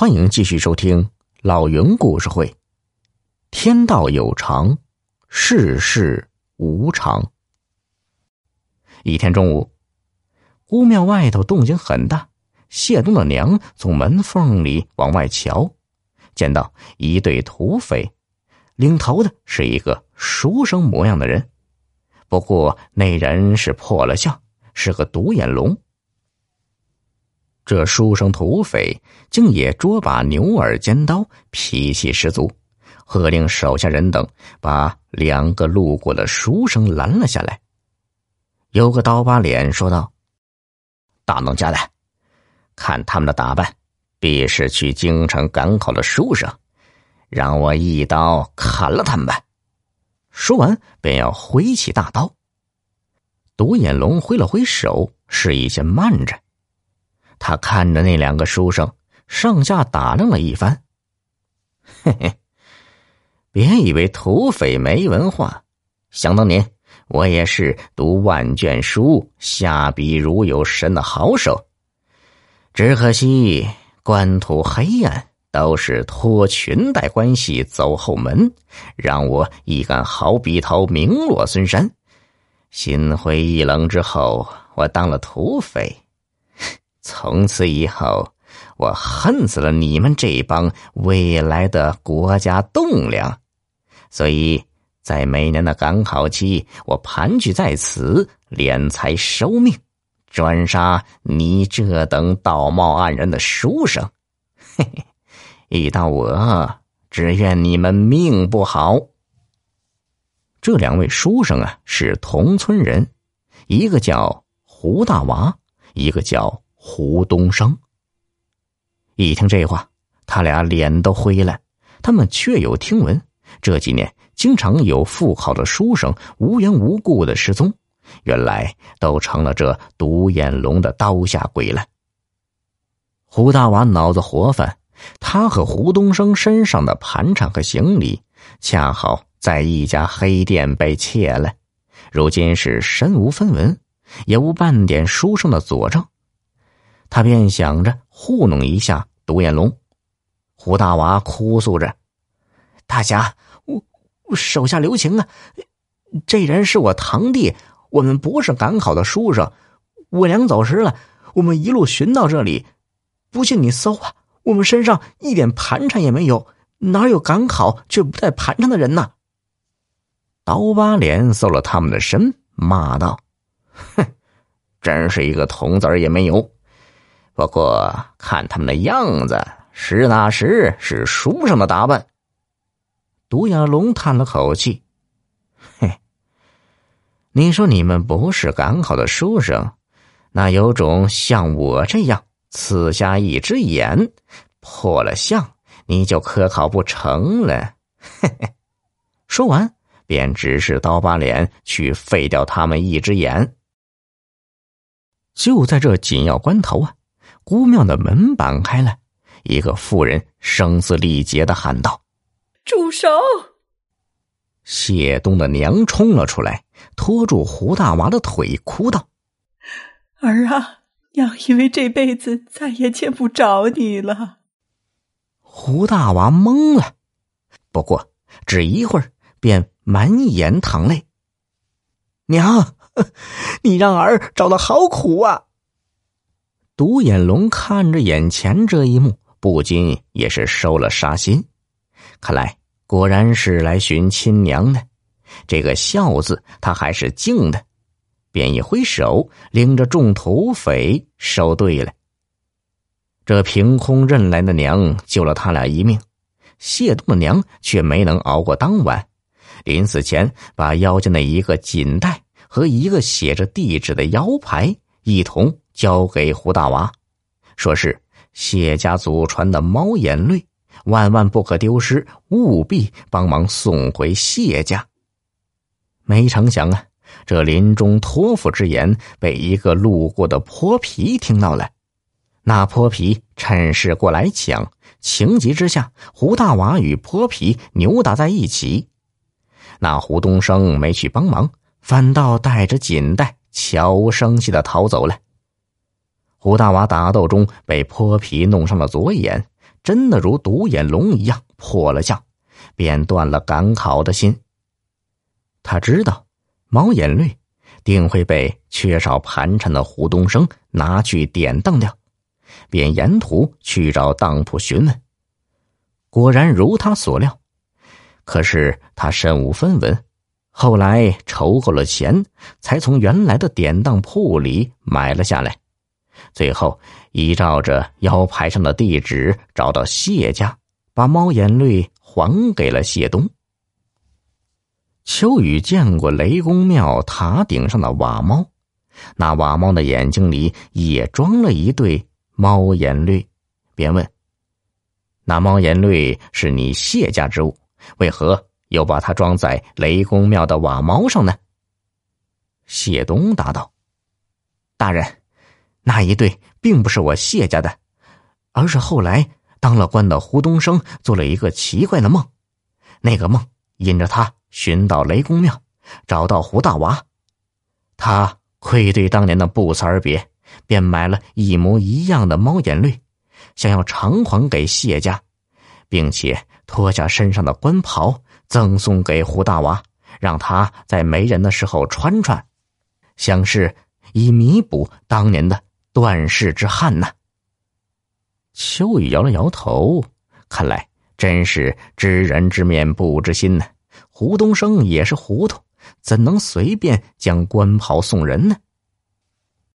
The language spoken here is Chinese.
欢迎继续收听老云故事会。天道有常，世事无常。一天中午，姑庙外头动静很大。谢东的娘从门缝里往外瞧，见到一对土匪，领头的是一个书生模样的人。不过那人是破了相，是个独眼龙。这书生土匪竟也捉把牛耳尖刀，脾气十足，喝令手下人等把两个路过的书生拦了下来。有个刀疤脸说道：“大能家的，看他们的打扮，必是去京城赶考的书生，让我一刀砍了他们吧。”说完便要挥起大刀。独眼龙挥了挥手，示意先慢着。他看着那两个书生，上下打量了一番。嘿嘿，别以为土匪没文化，想当年我也是读万卷书、下笔如有神的好手。只可惜官途黑暗，都是托裙带关系走后门，让我一杆好笔头名落孙山。心灰意冷之后，我当了土匪。从此以后，我恨死了你们这帮未来的国家栋梁，所以在每年的赶考期，我盘踞在此敛财收命，专杀你这等道貌岸然的书生。嘿嘿，遇到我，只愿你们命不好。这两位书生啊，是同村人，一个叫胡大娃，一个叫。胡东升一听这话，他俩脸都灰了。他们确有听闻，这几年经常有赴考的书生无缘无故的失踪，原来都成了这独眼龙的刀下鬼了。胡大娃脑子活泛，他和胡东升身上的盘缠和行李，恰好在一家黑店被窃了，如今是身无分文，也无半点书生的佐证。他便想着糊弄一下独眼龙，胡大娃哭诉着：“大侠，我我手下留情啊！这人是我堂弟，我们不是赶考的书生。我娘走时了，我们一路寻到这里，不信你搜啊，我们身上一点盘缠也没有，哪有赶考却不带盘缠的人呢？”刀疤脸搜了他们的身，骂道：“哼，真是一个铜子儿也没有。”不过看他们的样子，实打实是书生的打扮。独眼龙叹了口气：“嘿，你说你们不是赶考的书生，那有种像我这样刺瞎一只眼，破了相，你就科考不成了。”嘿嘿，说完便指示刀疤脸去废掉他们一只眼。就在这紧要关头啊！姑庙的门板开了，一个妇人声嘶力竭的喊道：“住手！”谢东的娘冲了出来，拖住胡大娃的腿，哭道：“儿啊，娘以为这辈子再也见不着你了。”胡大娃懵了，不过只一会儿便满眼淌泪。娘，你让儿找的好苦啊！独眼龙看着眼前这一幕，不禁也是收了杀心。看来果然是来寻亲娘的。这个孝字他还是敬的，便一挥手，领着众土匪收队了。这凭空认来的娘救了他俩一命，谢东的娘却没能熬过当晚。临死前，把腰间的一个锦带和一个写着地址的腰牌一同。交给胡大娃，说是谢家祖传的猫眼泪，万万不可丢失，务必帮忙送回谢家。没成想啊，这临终托付之言被一个路过的泼皮听到了。那泼皮趁势过来抢，情急之下，胡大娃与泼皮扭打在一起。那胡东升没去帮忙，反倒带着锦带，悄无声息的逃走了。胡大娃打斗中被泼皮弄伤了左眼，真的如独眼龙一样破了相，便断了赶考的心。他知道猫眼绿定会被缺少盘缠的胡东升拿去典当掉，便沿途去找当铺询问。果然如他所料，可是他身无分文，后来筹够了钱，才从原来的典当铺里买了下来。最后依照着腰牌上的地址找到谢家，把猫眼绿还给了谢东。秋雨见过雷公庙塔顶上的瓦猫，那瓦猫的眼睛里也装了一对猫眼绿，便问：“那猫眼绿是你谢家之物，为何又把它装在雷公庙的瓦猫上呢？”谢东答道：“大人。”那一对并不是我谢家的，而是后来当了官的胡东升做了一个奇怪的梦，那个梦引着他寻到雷公庙，找到胡大娃，他愧对当年的不辞而别，便买了一模一样的猫眼绿，想要偿还给谢家，并且脱下身上的官袍赠送给胡大娃，让他在没人的时候穿穿，想是以弥补当年的。断世之憾呐！秋雨摇了摇头，看来真是知人知面不知心呢。胡东升也是糊涂，怎能随便将官袍送人呢？